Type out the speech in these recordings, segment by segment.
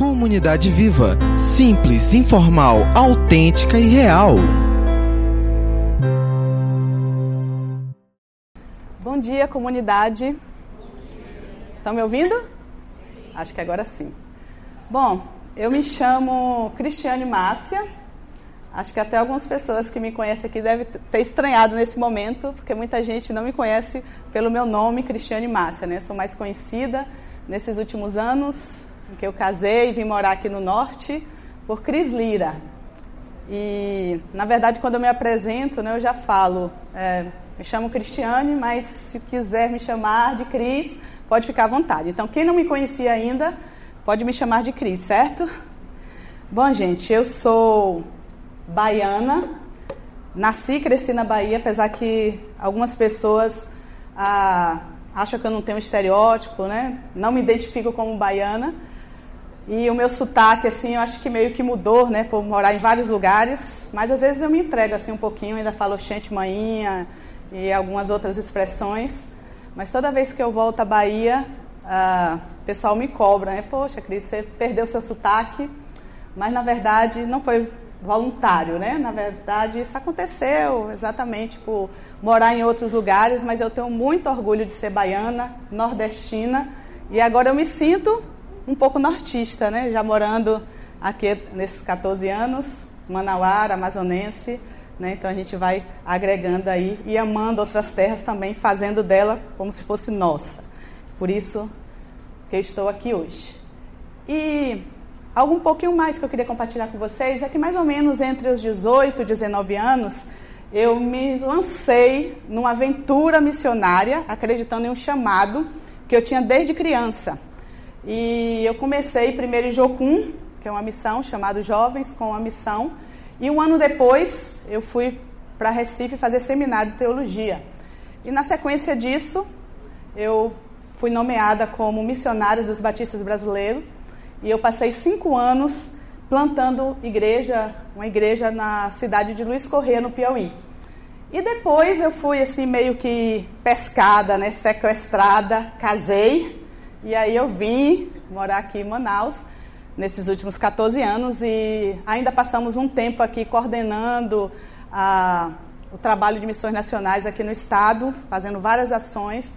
Comunidade Viva. Simples, informal, autêntica e real. Bom dia, comunidade. Estão me ouvindo? Acho que agora sim. Bom, eu me chamo Cristiane Márcia. Acho que até algumas pessoas que me conhecem aqui devem ter estranhado nesse momento, porque muita gente não me conhece pelo meu nome, Cristiane Márcia, né? Sou mais conhecida nesses últimos anos que eu casei e vim morar aqui no norte, por Cris Lira. E, na verdade, quando eu me apresento, né, eu já falo, é, me chamo Cristiane, mas se quiser me chamar de Cris, pode ficar à vontade. Então, quem não me conhecia ainda, pode me chamar de Cris, certo? Bom, gente, eu sou baiana, nasci e cresci na Bahia, apesar que algumas pessoas ah, acham que eu não tenho um estereótipo, né? Não me identifico como baiana. E o meu sotaque, assim, eu acho que meio que mudou, né, por morar em vários lugares. Mas às vezes eu me entrego, assim, um pouquinho, ainda falo gente manhinha e algumas outras expressões. Mas toda vez que eu volto à Bahia, uh, o pessoal me cobra, né? Poxa, Cris, você perdeu seu sotaque. Mas na verdade não foi voluntário, né? Na verdade isso aconteceu exatamente por morar em outros lugares, mas eu tenho muito orgulho de ser baiana, nordestina. E agora eu me sinto um pouco nortista, né? Já morando aqui nesses 14 anos, Manauara, amazonense, né? Então a gente vai agregando aí e amando outras terras também, fazendo dela como se fosse nossa. Por isso que eu estou aqui hoje. E algo um pouquinho mais que eu queria compartilhar com vocês é que mais ou menos entre os 18 e 19 anos, eu me lancei numa aventura missionária, acreditando em um chamado que eu tinha desde criança. E eu comecei primeiro em Jocum, que é uma missão chamada Jovens com a Missão. E um ano depois eu fui para Recife fazer seminário de teologia. E na sequência disso, eu fui nomeada como missionária dos batistas brasileiros. E eu passei cinco anos plantando igreja, uma igreja na cidade de Luiz Corrêa, no Piauí. E depois eu fui assim meio que pescada, né, sequestrada, casei e aí eu vim morar aqui em Manaus nesses últimos 14 anos e ainda passamos um tempo aqui coordenando a, o trabalho de missões nacionais aqui no estado, fazendo várias ações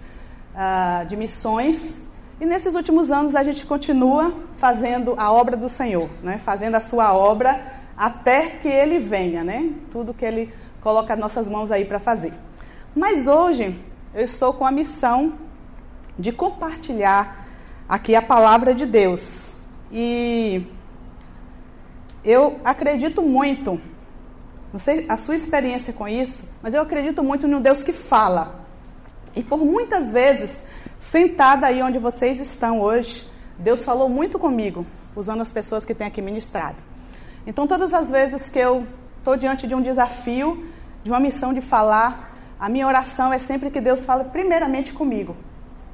uh, de missões. E nesses últimos anos a gente continua fazendo a obra do Senhor, né? fazendo a sua obra até que Ele venha, né? tudo que Ele coloca nossas mãos aí para fazer. Mas hoje eu estou com a missão de compartilhar aqui a palavra de Deus. E eu acredito muito, não sei a sua experiência com isso, mas eu acredito muito no Deus que fala. E por muitas vezes, sentada aí onde vocês estão hoje, Deus falou muito comigo, usando as pessoas que têm aqui ministrado. Então, todas as vezes que eu estou diante de um desafio, de uma missão de falar, a minha oração é sempre que Deus fale primeiramente comigo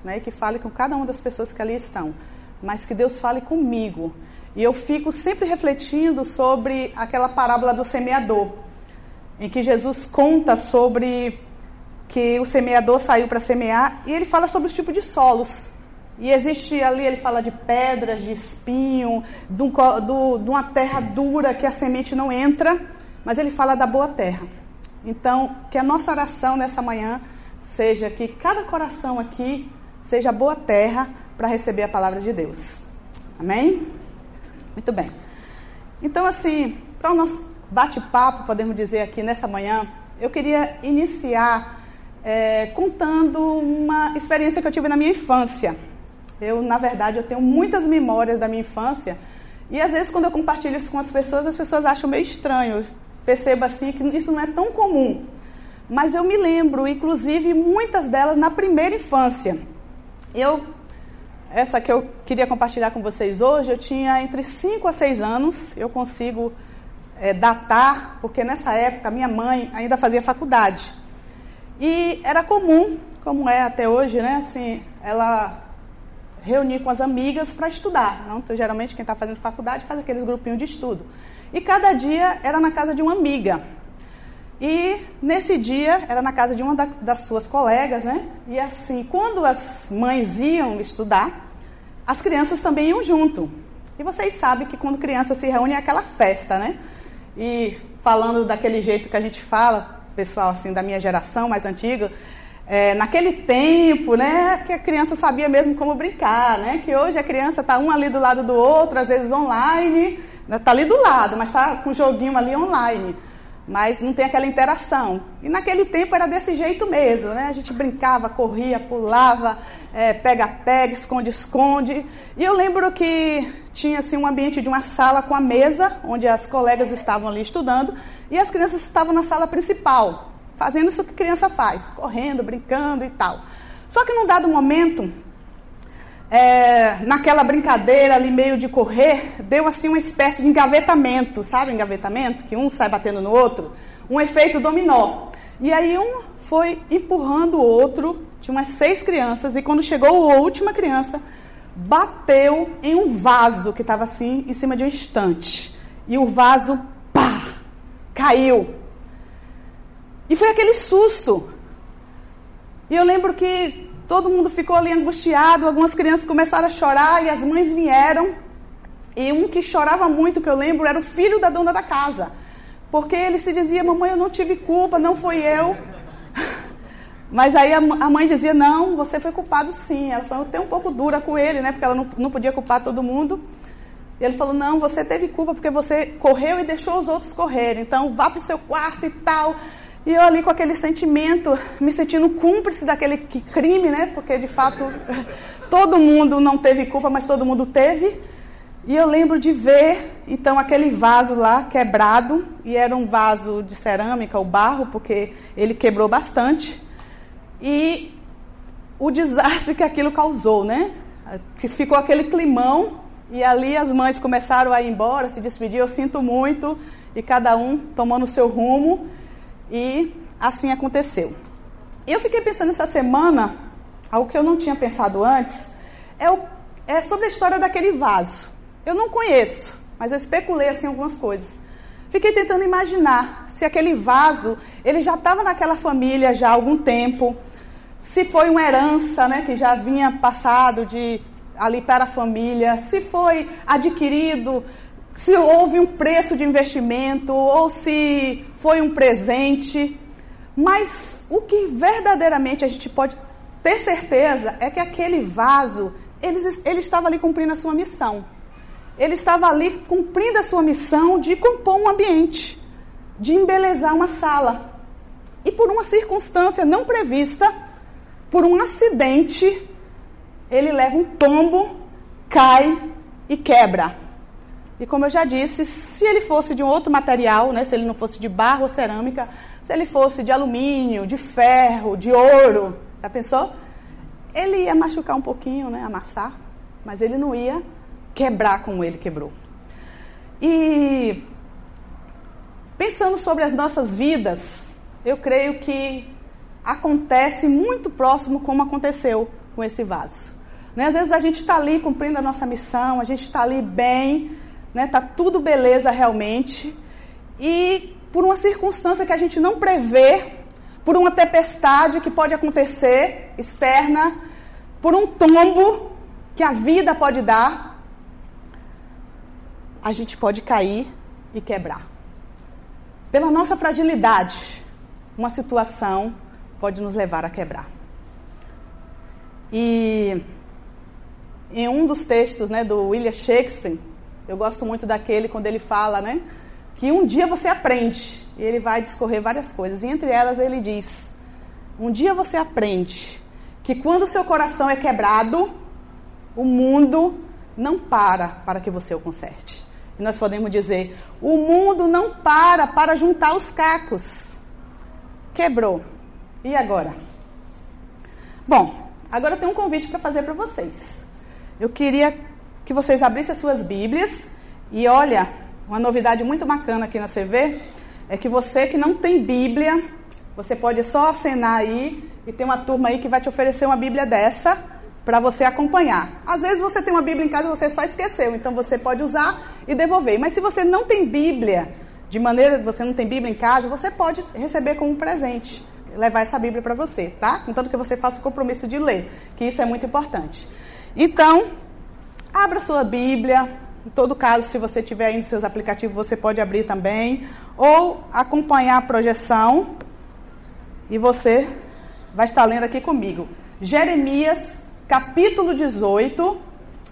né, que fale com cada uma das pessoas que ali estão, mas que Deus fale comigo. E eu fico sempre refletindo sobre aquela parábola do semeador, em que Jesus conta sobre que o semeador saiu para semear e ele fala sobre os tipos de solos. E existe ali, ele fala de pedras, de espinho, de, um, do, de uma terra dura que a semente não entra, mas ele fala da boa terra. Então, que a nossa oração nessa manhã seja que cada coração aqui seja boa terra para receber a palavra de Deus. Amém? Muito bem. Então, assim, para o nosso bate-papo, podemos dizer aqui nessa manhã, eu queria iniciar é, contando uma experiência que eu tive na minha infância. Eu, na verdade, eu tenho muitas memórias da minha infância e às vezes quando eu compartilho isso com as pessoas, as pessoas acham meio estranho. Eu percebo assim que isso não é tão comum. Mas eu me lembro, inclusive, muitas delas na primeira infância. Eu, essa que eu queria compartilhar com vocês hoje, eu tinha entre 5 a 6 anos, eu consigo é, datar, porque nessa época minha mãe ainda fazia faculdade. E era comum, como é até hoje, né, assim, ela reunir com as amigas para estudar. Não? Então, geralmente, quem está fazendo faculdade faz aqueles grupinhos de estudo. E cada dia era na casa de uma amiga. E nesse dia, era na casa de uma da, das suas colegas, né? E assim, quando as mães iam estudar, as crianças também iam junto. E vocês sabem que quando criança se reúne é aquela festa, né? E falando daquele jeito que a gente fala, pessoal assim da minha geração mais antiga, é, naquele tempo, né, que a criança sabia mesmo como brincar, né? Que hoje a criança está um ali do lado do outro, às vezes online, né, ali do lado, mas está com o joguinho ali online mas não tem aquela interação. E naquele tempo era desse jeito mesmo, né? A gente brincava, corria, pulava, pega-pega, é, esconde-esconde. E eu lembro que tinha assim um ambiente de uma sala com a mesa, onde as colegas estavam ali estudando, e as crianças estavam na sala principal, fazendo isso que criança faz, correndo, brincando e tal. Só que num dado momento, é, naquela brincadeira ali meio de correr, deu assim uma espécie de engavetamento, sabe engavetamento? Que um sai batendo no outro, um efeito dominó. E aí um foi empurrando o outro, tinha umas seis crianças, e quando chegou a última criança, bateu em um vaso que estava assim em cima de um estante. E o vaso, pá, caiu. E foi aquele susto. E eu lembro que Todo mundo ficou ali angustiado, algumas crianças começaram a chorar e as mães vieram. E um que chorava muito, que eu lembro, era o filho da dona da casa. Porque ele se dizia: Mamãe, eu não tive culpa, não foi eu. Mas aí a mãe dizia: Não, você foi culpado sim. Ela foi até um pouco dura com ele, né? Porque ela não, não podia culpar todo mundo. E ele falou: Não, você teve culpa porque você correu e deixou os outros correrem. Então vá para o seu quarto e tal. E eu ali com aquele sentimento, me sentindo cúmplice daquele crime, né? Porque de fato todo mundo não teve culpa, mas todo mundo teve. E eu lembro de ver, então, aquele vaso lá quebrado, e era um vaso de cerâmica, o barro, porque ele quebrou bastante. E o desastre que aquilo causou, né? Que ficou aquele climão, e ali as mães começaram a ir embora, se despedir, eu sinto muito, e cada um tomando o seu rumo. E assim aconteceu. Eu fiquei pensando essa semana, algo que eu não tinha pensado antes, é, o, é sobre a história daquele vaso. Eu não conheço, mas eu especulei assim algumas coisas. Fiquei tentando imaginar se aquele vaso, ele já estava naquela família já há algum tempo, se foi uma herança, né, que já vinha passado de ali para a família, se foi adquirido se houve um preço de investimento ou se foi um presente. Mas o que verdadeiramente a gente pode ter certeza é que aquele vaso, ele, ele estava ali cumprindo a sua missão. Ele estava ali cumprindo a sua missão de compor um ambiente, de embelezar uma sala. E por uma circunstância não prevista, por um acidente, ele leva um tombo, cai e quebra. E como eu já disse, se ele fosse de um outro material, né, se ele não fosse de barro ou cerâmica, se ele fosse de alumínio, de ferro, de ouro, já pensou? Ele ia machucar um pouquinho, né, amassar, mas ele não ia quebrar como ele quebrou. E pensando sobre as nossas vidas, eu creio que acontece muito próximo como aconteceu com esse vaso. Né? Às vezes a gente está ali cumprindo a nossa missão, a gente está ali bem, né? Tá tudo beleza realmente. E por uma circunstância que a gente não prevê, por uma tempestade que pode acontecer externa, por um tombo que a vida pode dar, a gente pode cair e quebrar. Pela nossa fragilidade, uma situação pode nos levar a quebrar. E em um dos textos né, do William Shakespeare, eu gosto muito daquele quando ele fala, né? Que um dia você aprende. E ele vai discorrer várias coisas. E entre elas ele diz: Um dia você aprende que quando o seu coração é quebrado, o mundo não para para que você o conserte. E nós podemos dizer: o mundo não para para juntar os cacos. Quebrou. E agora? Bom, agora eu tenho um convite para fazer para vocês. Eu queria que vocês abrissem as suas Bíblias. E olha, uma novidade muito bacana aqui na CV é que você que não tem Bíblia, você pode só acenar aí e tem uma turma aí que vai te oferecer uma Bíblia dessa para você acompanhar. Às vezes você tem uma Bíblia em casa e você só esqueceu, então você pode usar e devolver. Mas se você não tem Bíblia, de maneira que você não tem Bíblia em casa, você pode receber como um presente, levar essa Bíblia para você, tá? Contanto que você faça o compromisso de ler, que isso é muito importante. Então, Abra sua Bíblia Em todo caso, se você tiver aí nos seus aplicativos, você pode abrir também. Ou acompanhar a projeção. E você vai estar lendo aqui comigo. Jeremias, capítulo 18,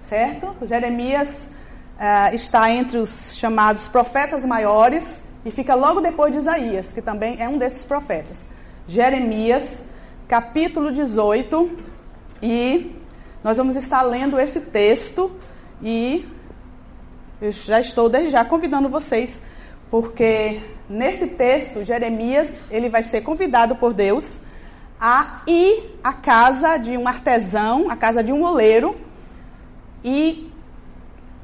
certo? Jeremias uh, está entre os chamados profetas maiores e fica logo depois de Isaías, que também é um desses profetas. Jeremias, capítulo 18, e nós vamos estar lendo esse texto e eu já estou desde já convidando vocês, porque nesse texto Jeremias, ele vai ser convidado por Deus a ir à casa de um artesão, à casa de um oleiro, e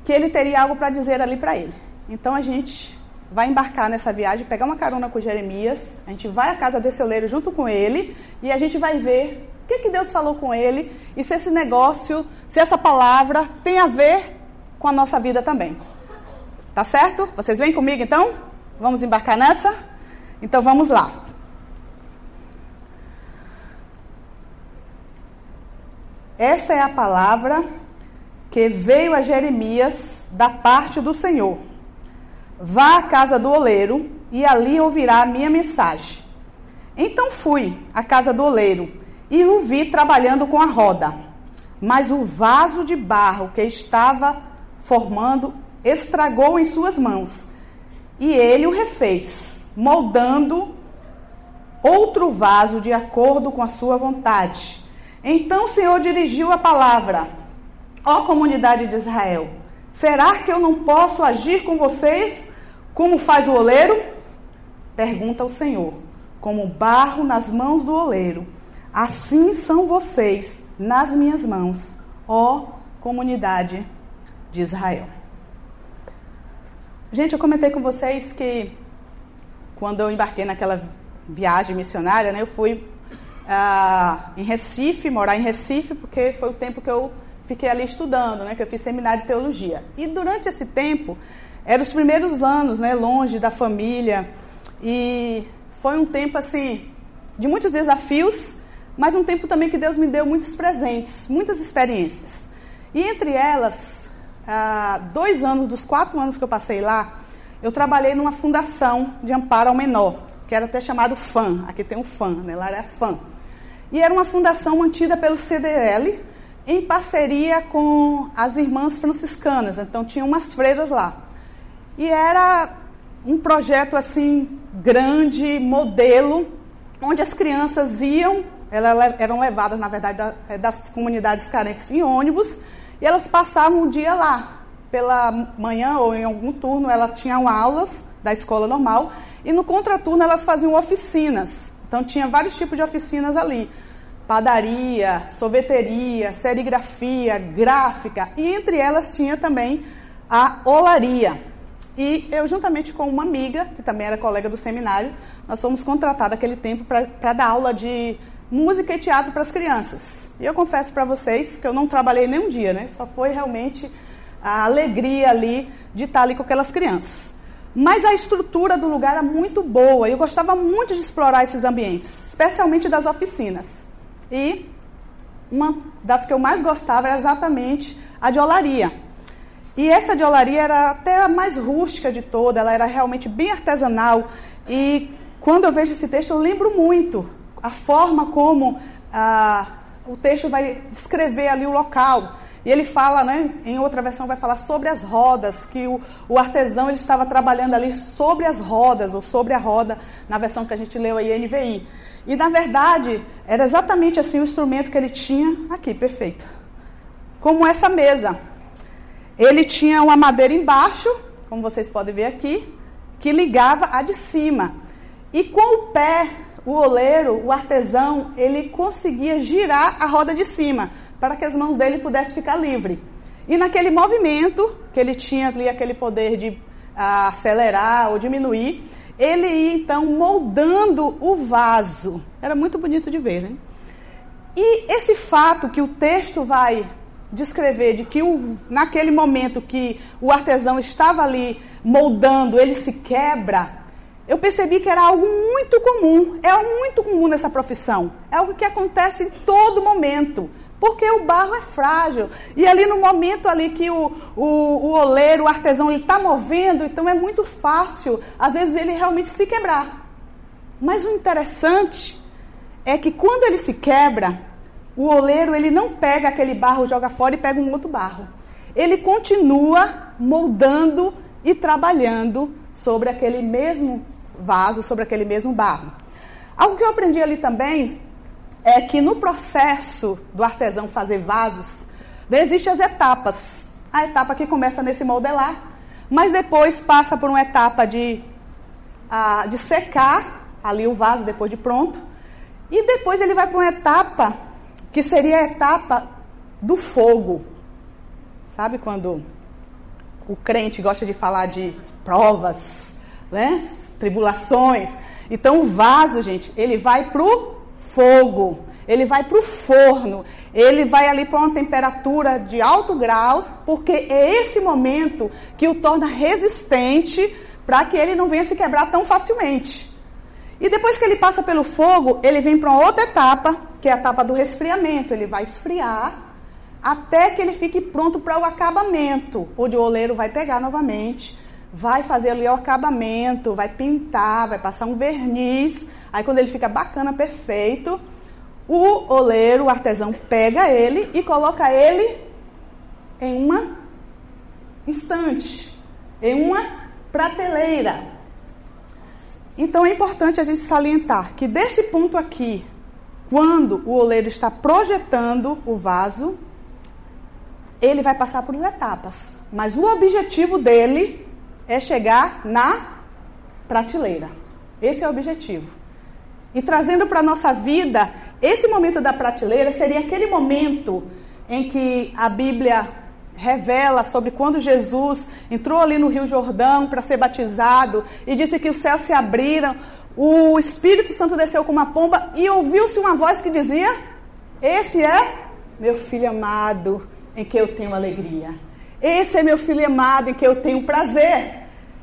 que ele teria algo para dizer ali para ele. Então a gente vai embarcar nessa viagem, pegar uma carona com Jeremias, a gente vai à casa desse oleiro junto com ele e a gente vai ver o que, que Deus falou com ele e se esse negócio, se essa palavra tem a ver com a nossa vida também. Tá certo? Vocês vêm comigo então? Vamos embarcar nessa? Então vamos lá. Essa é a palavra que veio a Jeremias da parte do Senhor. Vá à casa do oleiro e ali ouvirá a minha mensagem. Então fui à casa do oleiro e o vi trabalhando com a roda. Mas o vaso de barro que estava formando estragou em suas mãos. E ele o refez, moldando outro vaso de acordo com a sua vontade. Então o Senhor dirigiu a palavra: Ó comunidade de Israel, será que eu não posso agir com vocês como faz o oleiro? Pergunta o Senhor. Como barro nas mãos do oleiro, assim são vocês nas minhas mãos, ó comunidade de Israel. Gente, eu comentei com vocês que quando eu embarquei naquela viagem missionária, né, eu fui ah, em Recife, morar em Recife, porque foi o tempo que eu fiquei ali estudando, né, que eu fiz seminário de teologia. E durante esse tempo, eram os primeiros anos, né, longe da família, e foi um tempo assim de muitos desafios, mas um tempo também que Deus me deu muitos presentes, muitas experiências. E entre elas, dois anos dos quatro anos que eu passei lá, eu trabalhei numa fundação de amparo ao menor, que era até chamado FAM. Aqui tem um FAM, né? lá era FAM. E era uma fundação mantida pelo CDL em parceria com as irmãs franciscanas. Então tinha umas freiras lá. E era um projeto assim grande, modelo, onde as crianças iam, elas eram levadas, na verdade, é, das comunidades carentes em ônibus, e elas passavam o dia lá. Pela manhã ou em algum turno, elas tinham aulas da escola normal, e no contraturno elas faziam oficinas. Então tinha vários tipos de oficinas ali padaria, sorveteria, serigrafia, gráfica, e entre elas tinha também a olaria. E eu, juntamente com uma amiga, que também era colega do seminário, nós fomos contratados aquele tempo para dar aula de música e teatro para as crianças. E eu confesso para vocês que eu não trabalhei nem um dia, né? Só foi realmente a alegria ali de estar ali com aquelas crianças. Mas a estrutura do lugar era muito boa eu gostava muito de explorar esses ambientes, especialmente das oficinas. E uma das que eu mais gostava era exatamente a de olaria. E essa de olaria era até a mais rústica de toda, ela era realmente bem artesanal. E quando eu vejo esse texto, eu lembro muito a forma como ah, o texto vai descrever ali o local. E ele fala, né, em outra versão vai falar sobre as rodas, que o, o, artesão ele estava trabalhando ali sobre as rodas, ou sobre a roda, na versão que a gente leu aí, NVI. E na verdade, era exatamente assim o instrumento que ele tinha aqui, perfeito. Como essa mesa. Ele tinha uma madeira embaixo, como vocês podem ver aqui, que ligava a de cima. E com o pé, o oleiro, o artesão, ele conseguia girar a roda de cima, para que as mãos dele pudessem ficar livre. E naquele movimento, que ele tinha ali aquele poder de ah, acelerar ou diminuir, ele ia então moldando o vaso. Era muito bonito de ver, né? E esse fato que o texto vai descrever de que o, naquele momento que o artesão estava ali moldando, ele se quebra, eu percebi que era algo muito comum. É muito comum nessa profissão. É algo que acontece em todo momento. Porque o barro é frágil. E ali no momento ali que o, o, o oleiro, o artesão, ele está movendo, então é muito fácil, às vezes, ele realmente se quebrar. Mas o interessante é que quando ele se quebra, o oleiro ele não pega aquele barro, joga fora e pega um outro barro. Ele continua moldando e trabalhando sobre aquele mesmo vaso, sobre aquele mesmo barro. Algo que eu aprendi ali também é que no processo do artesão fazer vasos, existem as etapas. A etapa que começa nesse modelar, mas depois passa por uma etapa de, de secar ali o vaso depois de pronto. E depois ele vai para uma etapa que seria a etapa do fogo. Sabe quando o crente gosta de falar de provas, né? Tribulações. Então o vaso, gente, ele vai para o fogo, ele vai para o forno, ele vai ali para uma temperatura de alto grau, porque é esse momento que o torna resistente para que ele não venha se quebrar tão facilmente. E depois que ele passa pelo fogo, ele vem para uma outra etapa, que é a etapa do resfriamento. Ele vai esfriar até que ele fique pronto para o acabamento, onde o oleiro vai pegar novamente, vai fazer ali o acabamento, vai pintar, vai passar um verniz. Aí quando ele fica bacana, perfeito, o oleiro, o artesão, pega ele e coloca ele em uma estante, em uma prateleira. Então é importante a gente salientar que desse ponto aqui, quando o oleiro está projetando o vaso, ele vai passar por etapas. Mas o objetivo dele é chegar na prateleira. Esse é o objetivo. E trazendo para a nossa vida, esse momento da prateleira seria aquele momento em que a Bíblia revela sobre quando Jesus entrou ali no Rio Jordão para ser batizado e disse que os céus se abriram, o Espírito Santo desceu com uma pomba e ouviu-se uma voz que dizia: Esse é meu filho amado, em que eu tenho alegria. Esse é meu filho amado em que eu tenho prazer.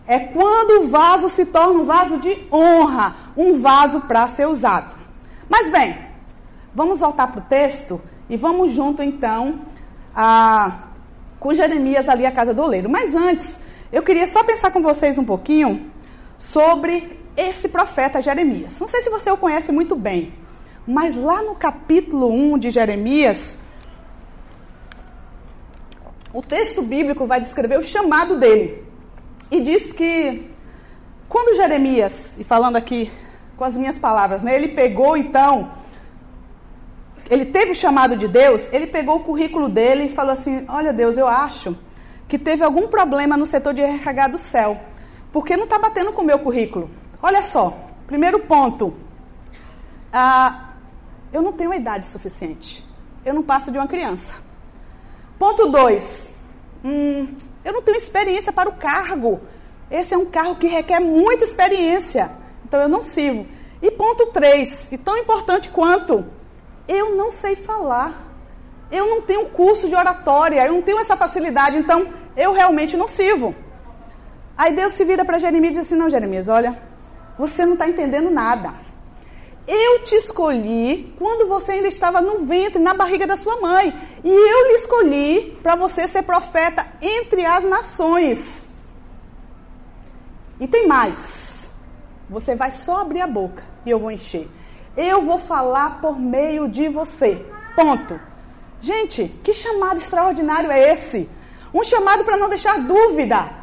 É quando o vaso se torna um vaso de honra, um vaso para ser usado. Mas bem, vamos voltar para o texto e vamos junto então a, com Jeremias ali à casa do oleiro. Mas antes, eu queria só pensar com vocês um pouquinho sobre esse profeta Jeremias. Não sei se você o conhece muito bem, mas lá no capítulo 1 de Jeremias, o texto bíblico vai descrever o chamado dele. E diz que quando Jeremias, e falando aqui com as minhas palavras, né, ele pegou então, ele teve o chamado de Deus, ele pegou o currículo dele e falou assim: Olha, Deus, eu acho que teve algum problema no setor de RH do céu, porque não está batendo com o meu currículo. Olha só, primeiro ponto, ah, eu não tenho idade suficiente, eu não passo de uma criança. Ponto 2. Hum, eu não tenho experiência para o cargo. Esse é um cargo que requer muita experiência. Então eu não sirvo. E ponto 3, e tão importante quanto, eu não sei falar. Eu não tenho curso de oratória, eu não tenho essa facilidade, então eu realmente não sirvo. Aí Deus se vira para Jeremias e diz assim: Não, Jeremias, olha, você não está entendendo nada. Eu te escolhi quando você ainda estava no ventre, na barriga da sua mãe. E eu lhe escolhi para você ser profeta entre as nações. E tem mais. Você vai só abrir a boca e eu vou encher. Eu vou falar por meio de você. Ponto. Gente, que chamado extraordinário é esse? Um chamado para não deixar dúvida.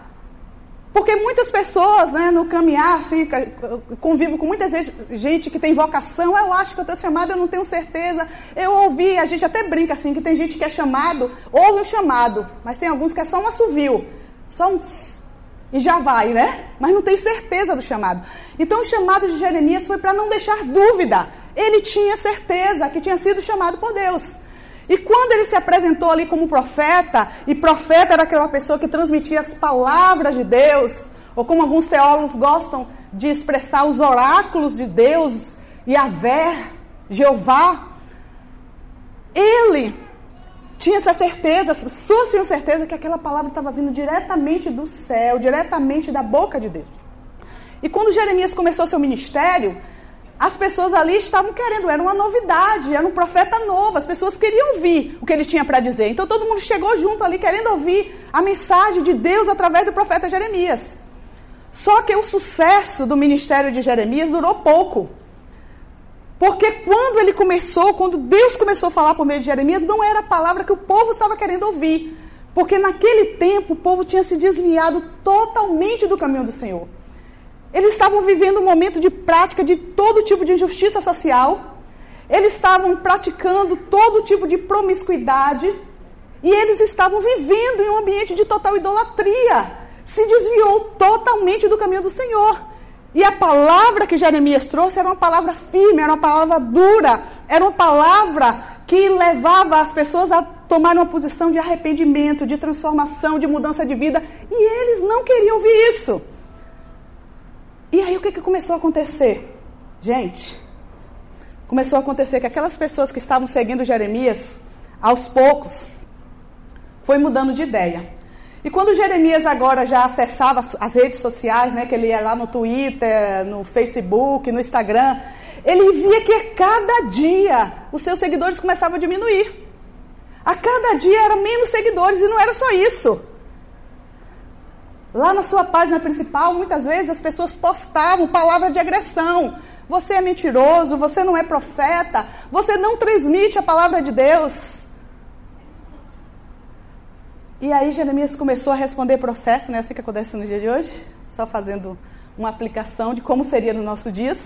Porque muitas pessoas, né, no caminhar, assim, convivo com muita gente que tem vocação, eu acho que eu estou chamado, eu não tenho certeza. Eu ouvi, a gente até brinca assim, que tem gente que é chamado, ouve o chamado, mas tem alguns que é só um assovio, só um e já vai, né? Mas não tem certeza do chamado. Então o chamado de Jeremias foi para não deixar dúvida. Ele tinha certeza que tinha sido chamado por Deus. E quando ele se apresentou ali como profeta, e profeta era aquela pessoa que transmitia as palavras de Deus, ou como alguns teólogos gostam de expressar os oráculos de Deus, Yahvé, Jeová, ele tinha essa certeza, as tinham certeza que aquela palavra estava vindo diretamente do céu, diretamente da boca de Deus. E quando Jeremias começou seu ministério, as pessoas ali estavam querendo, era uma novidade, era um profeta novo, as pessoas queriam ouvir o que ele tinha para dizer. Então todo mundo chegou junto ali querendo ouvir a mensagem de Deus através do profeta Jeremias. Só que o sucesso do ministério de Jeremias durou pouco. Porque quando ele começou, quando Deus começou a falar por meio de Jeremias, não era a palavra que o povo estava querendo ouvir. Porque naquele tempo o povo tinha se desviado totalmente do caminho do Senhor. Eles estavam vivendo um momento de prática de todo tipo de injustiça social. Eles estavam praticando todo tipo de promiscuidade. E eles estavam vivendo em um ambiente de total idolatria. Se desviou totalmente do caminho do Senhor. E a palavra que Jeremias trouxe era uma palavra firme, era uma palavra dura, era uma palavra que levava as pessoas a tomar uma posição de arrependimento, de transformação, de mudança de vida. E eles não queriam ouvir isso. E aí o que, que começou a acontecer? Gente, começou a acontecer que aquelas pessoas que estavam seguindo Jeremias, aos poucos, foi mudando de ideia. E quando Jeremias agora já acessava as redes sociais, né, que ele ia lá no Twitter, no Facebook, no Instagram, ele via que a cada dia os seus seguidores começavam a diminuir. A cada dia eram menos seguidores e não era só isso. Lá na sua página principal, muitas vezes as pessoas postavam palavra de agressão. Você é mentiroso, você não é profeta, você não transmite a palavra de Deus. E aí Jeremias começou a responder processo, né? Assim que acontece no dia de hoje, só fazendo uma aplicação de como seria no nosso dias.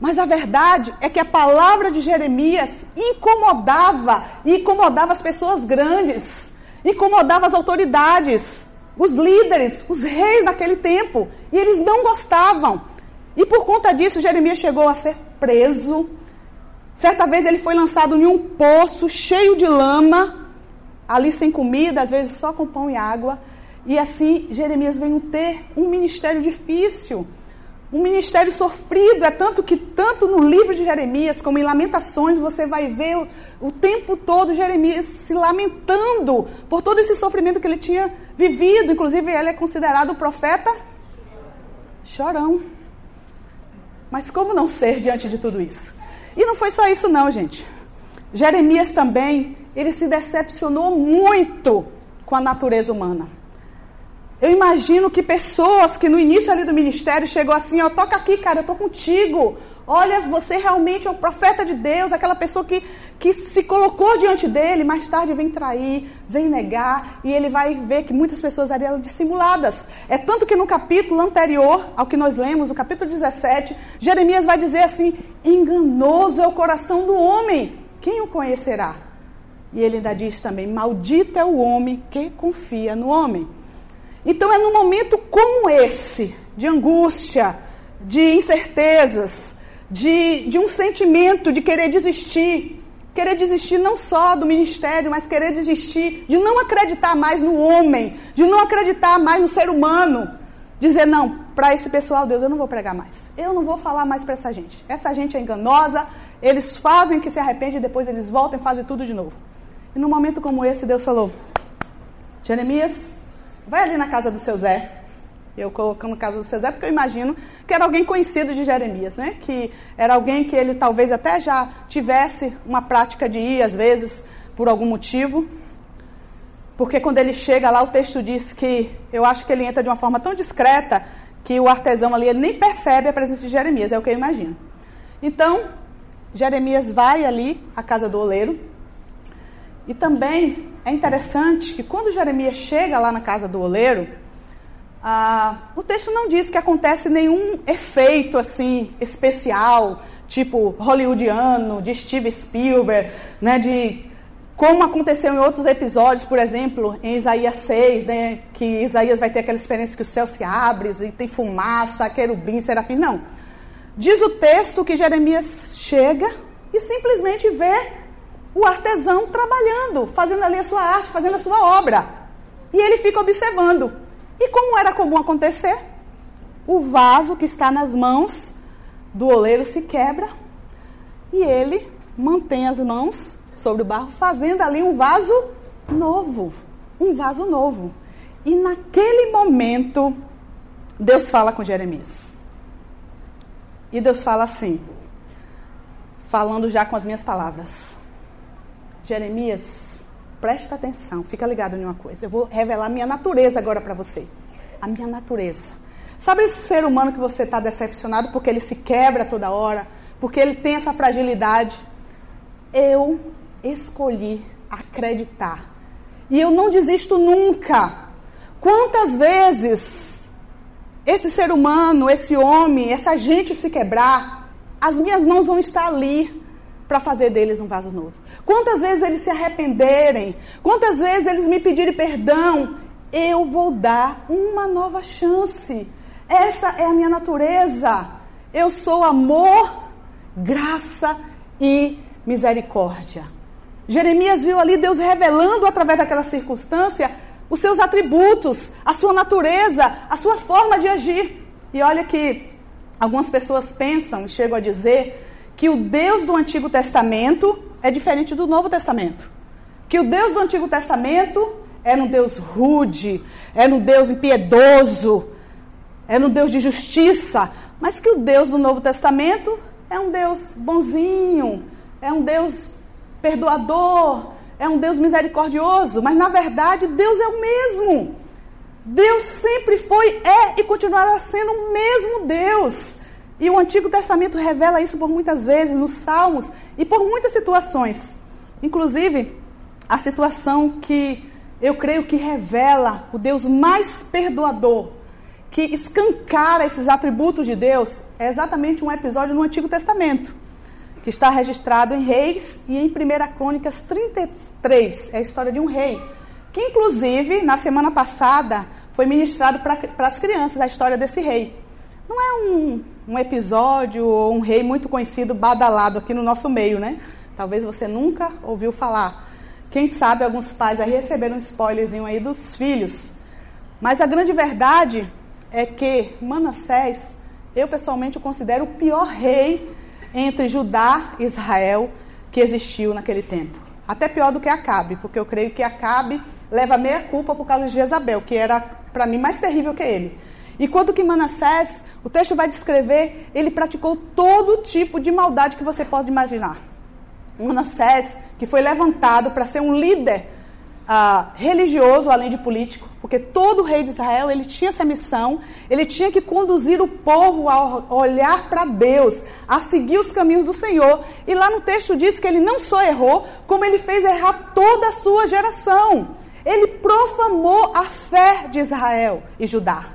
Mas a verdade é que a palavra de Jeremias incomodava, e incomodava as pessoas grandes, incomodava as autoridades os líderes, os reis naquele tempo, e eles não gostavam. E por conta disso, Jeremias chegou a ser preso. Certa vez ele foi lançado em um poço cheio de lama, ali sem comida, às vezes só com pão e água. E assim Jeremias veio ter um ministério difícil um ministério sofrido. É tanto que, tanto no livro de Jeremias como em Lamentações, você vai ver o, o tempo todo Jeremias se lamentando por todo esse sofrimento que ele tinha vivido. Inclusive, ele é considerado o profeta chorão. Mas como não ser diante de tudo isso? E não foi só isso, não, gente. Jeremias também, ele se decepcionou muito com a natureza humana. Eu imagino que pessoas que no início ali do ministério chegou assim, ó, toca aqui, cara, eu tô contigo. Olha, você realmente é o profeta de Deus, aquela pessoa que, que se colocou diante dele, mais tarde vem trair, vem negar, e ele vai ver que muitas pessoas eram dissimuladas. É tanto que no capítulo anterior ao que nós lemos, no capítulo 17, Jeremias vai dizer assim: enganoso é o coração do homem, quem o conhecerá? E ele ainda diz também: maldito é o homem que confia no homem. Então é num momento como esse, de angústia, de incertezas, de, de um sentimento de querer desistir, querer desistir não só do ministério, mas querer desistir de não acreditar mais no homem, de não acreditar mais no ser humano. Dizer, não, para esse pessoal, Deus, eu não vou pregar mais. Eu não vou falar mais para essa gente. Essa gente é enganosa, eles fazem que se arrepende e depois eles voltam e fazem tudo de novo. E num momento como esse, Deus falou: Jeremias, Vai ali na casa do seu Zé. Eu colocando casa do seu Zé porque eu imagino que era alguém conhecido de Jeremias, né? Que era alguém que ele talvez até já tivesse uma prática de ir, às vezes, por algum motivo. Porque quando ele chega lá, o texto diz que eu acho que ele entra de uma forma tão discreta que o artesão ali ele nem percebe a presença de Jeremias, é o que eu imagino. Então, Jeremias vai ali à casa do oleiro. E também é interessante que quando Jeremias chega lá na casa do oleiro, ah, o texto não diz que acontece nenhum efeito assim especial, tipo hollywoodiano, de Steve Spielberg, né, de como aconteceu em outros episódios, por exemplo, em Isaías 6, né, que Isaías vai ter aquela experiência que o céu se abre e tem fumaça, querubim, serafim. Não. Diz o texto que Jeremias chega e simplesmente vê o artesão trabalhando, fazendo ali a sua arte, fazendo a sua obra. E ele fica observando. E como era comum acontecer, o vaso que está nas mãos do oleiro se quebra e ele mantém as mãos sobre o barro, fazendo ali um vaso novo. Um vaso novo. E naquele momento, Deus fala com Jeremias. E Deus fala assim, falando já com as minhas palavras: Jeremias, presta atenção, fica ligado em uma coisa. Eu vou revelar minha natureza agora para você. A minha natureza. Sabe esse ser humano que você está decepcionado porque ele se quebra toda hora, porque ele tem essa fragilidade? Eu escolhi acreditar. E eu não desisto nunca. Quantas vezes esse ser humano, esse homem, essa gente se quebrar, as minhas mãos vão estar ali para fazer deles um vaso novo. Quantas vezes eles se arrependerem, quantas vezes eles me pedirem perdão, eu vou dar uma nova chance. Essa é a minha natureza. Eu sou amor, graça e misericórdia. Jeremias viu ali Deus revelando através daquela circunstância os seus atributos, a sua natureza, a sua forma de agir. E olha que algumas pessoas pensam e chegam a dizer que o Deus do Antigo Testamento é diferente do Novo Testamento. Que o Deus do Antigo Testamento era um Deus rude, era um Deus impiedoso, era um Deus de justiça, mas que o Deus do Novo Testamento é um Deus bonzinho, é um Deus perdoador, é um Deus misericordioso, mas na verdade Deus é o mesmo. Deus sempre foi, é e continuará sendo o mesmo Deus. E o Antigo Testamento revela isso por muitas vezes nos Salmos e por muitas situações. Inclusive, a situação que eu creio que revela o Deus mais perdoador, que escancara esses atributos de Deus, é exatamente um episódio no Antigo Testamento que está registrado em Reis e em 1 Crônicas 33. É a história de um rei, que inclusive na semana passada foi ministrado para as crianças a história desse rei. Não é um, um episódio ou um rei muito conhecido, badalado aqui no nosso meio, né? Talvez você nunca ouviu falar. Quem sabe alguns pais aí receberam um spoilerzinho aí dos filhos. Mas a grande verdade é que Manassés, eu pessoalmente o considero o pior rei entre Judá e Israel que existiu naquele tempo. Até pior do que Acabe, porque eu creio que Acabe leva meia culpa por causa de Jezabel, que era para mim mais terrível que ele. Enquanto que Manassés, o texto vai descrever, ele praticou todo tipo de maldade que você pode imaginar. Manassés, que foi levantado para ser um líder uh, religioso, além de político, porque todo rei de Israel ele tinha essa missão, ele tinha que conduzir o povo a olhar para Deus, a seguir os caminhos do Senhor. E lá no texto diz que ele não só errou, como ele fez errar toda a sua geração. Ele profanou a fé de Israel e Judá.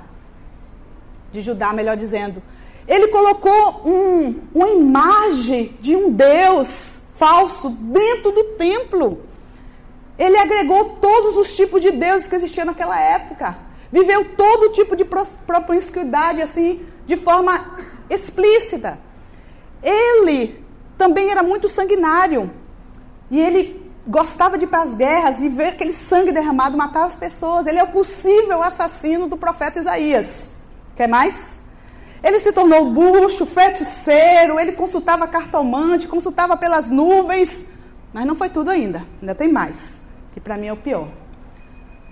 De Judá, melhor dizendo. Ele colocou um, uma imagem de um Deus falso dentro do templo. Ele agregou todos os tipos de deuses que existiam naquela época. Viveu todo tipo de promiscuidade, assim, de forma explícita. Ele também era muito sanguinário. E ele gostava de ir para as guerras e ver aquele sangue derramado matar as pessoas. Ele é o possível assassino do profeta Isaías. Quer mais? Ele se tornou bucho, feiticeiro, ele consultava cartomante, consultava pelas nuvens. Mas não foi tudo ainda, ainda tem mais que para mim é o pior.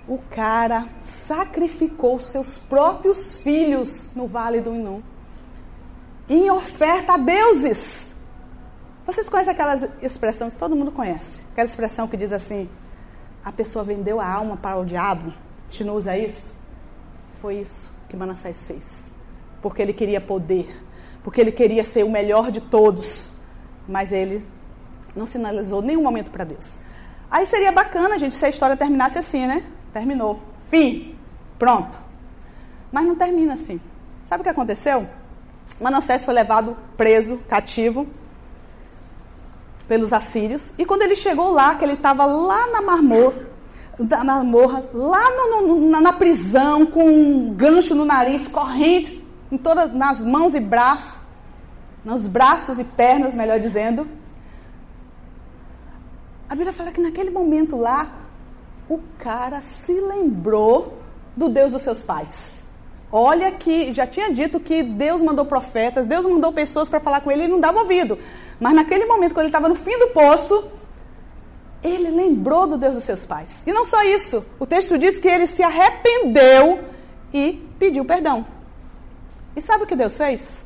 O cara sacrificou seus próprios filhos no Vale do Inum em oferta a deuses. Vocês conhecem aquela expressão que todo mundo conhece? Aquela expressão que diz assim: a pessoa vendeu a alma para o diabo. A gente não usa isso? Foi isso que Manassés fez. Porque ele queria poder, porque ele queria ser o melhor de todos. Mas ele não sinalizou nenhum momento para Deus. Aí seria bacana, gente, se a história terminasse assim, né? Terminou. Fim. Pronto. Mas não termina assim. Sabe o que aconteceu? Manassés foi levado preso, cativo, pelos assírios. E quando ele chegou lá, que ele estava lá na marmorra, na morra, lá no, no, na, na, prisão, com um gancho no nariz, correntes em todas, nas mãos e braços, nos braços e pernas, melhor dizendo. A Bíblia fala que naquele momento lá, o cara se lembrou do Deus dos seus pais. Olha que já tinha dito que Deus mandou profetas, Deus mandou pessoas para falar com ele e não dava ouvido. Mas naquele momento, quando ele estava no fim do poço, ele lembrou do Deus dos seus pais. E não só isso, o texto diz que ele se arrependeu e pediu perdão. E sabe o que Deus fez?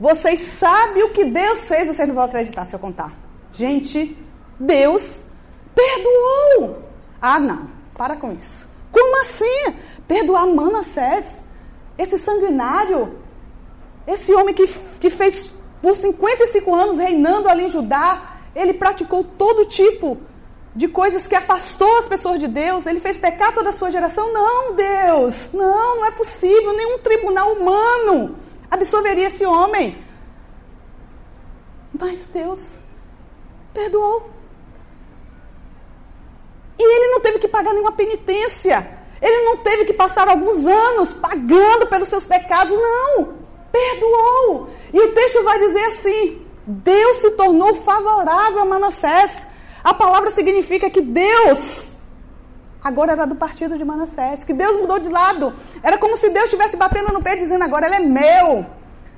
Vocês sabem o que Deus fez, vocês não vão acreditar se eu contar. Gente, Deus perdoou. Ah, não, para com isso. Como assim? Perdoar Manassés? Esse sanguinário? Esse homem que, que fez por 55 anos reinando ali em Judá, ele praticou todo tipo de coisas que afastou as pessoas de Deus, ele fez pecar toda a sua geração. Não, Deus, não, não é possível. Nenhum tribunal humano absolveria esse homem. Mas Deus perdoou. E ele não teve que pagar nenhuma penitência. Ele não teve que passar alguns anos pagando pelos seus pecados. Não. Perdoou. E o texto vai dizer assim: Deus se tornou favorável a Manassés. A palavra significa que Deus agora era do partido de Manassés, que Deus mudou de lado. Era como se Deus estivesse batendo no pé dizendo: agora ele é meu.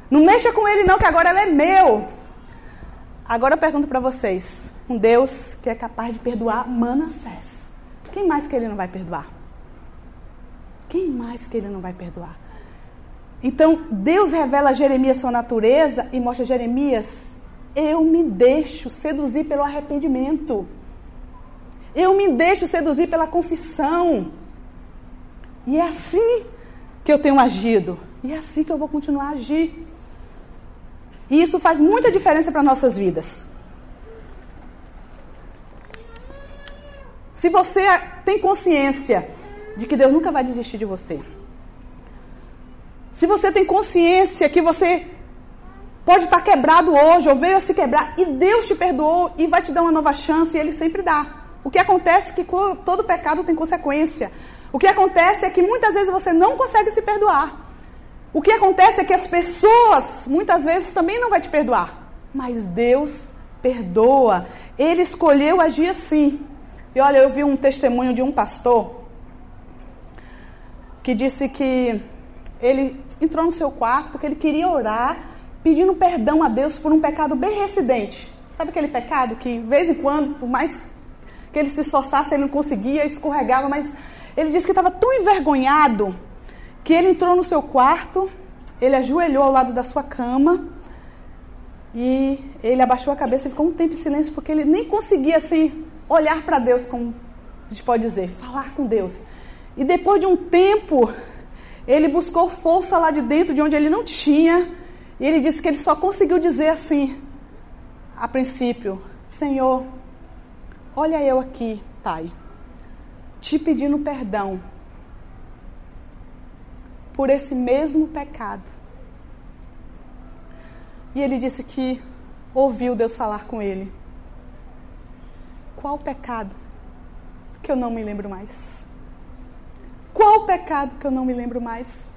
Não mexa com ele, não, que agora ele é meu. Agora eu pergunto para vocês: um Deus que é capaz de perdoar Manassés. Quem mais que ele não vai perdoar? Quem mais que ele não vai perdoar? Então, Deus revela a Jeremias sua natureza e mostra a Jeremias eu me deixo seduzir pelo arrependimento. Eu me deixo seduzir pela confissão. E é assim que eu tenho agido. E é assim que eu vou continuar a agir. E isso faz muita diferença para nossas vidas. Se você tem consciência de que Deus nunca vai desistir de você. Se você tem consciência que você Pode estar quebrado hoje, ou veio a se quebrar, e Deus te perdoou e vai te dar uma nova chance, e Ele sempre dá. O que acontece é que todo pecado tem consequência. O que acontece é que muitas vezes você não consegue se perdoar. O que acontece é que as pessoas muitas vezes também não vai te perdoar. Mas Deus perdoa. Ele escolheu agir assim. E olha, eu vi um testemunho de um pastor que disse que ele entrou no seu quarto porque ele queria orar pedindo perdão a Deus por um pecado bem residente. Sabe aquele pecado que, de vez em quando, por mais que ele se esforçasse, ele não conseguia, escorregava, mas ele disse que estava tão envergonhado que ele entrou no seu quarto, ele ajoelhou ao lado da sua cama e ele abaixou a cabeça e ficou um tempo em silêncio porque ele nem conseguia assim olhar para Deus, como a gente pode dizer, falar com Deus. E depois de um tempo, ele buscou força lá de dentro, de onde ele não tinha, e ele disse que ele só conseguiu dizer assim, a princípio: Senhor, olha eu aqui, Pai, te pedindo perdão por esse mesmo pecado. E ele disse que ouviu Deus falar com ele. Qual pecado que eu não me lembro mais? Qual pecado que eu não me lembro mais?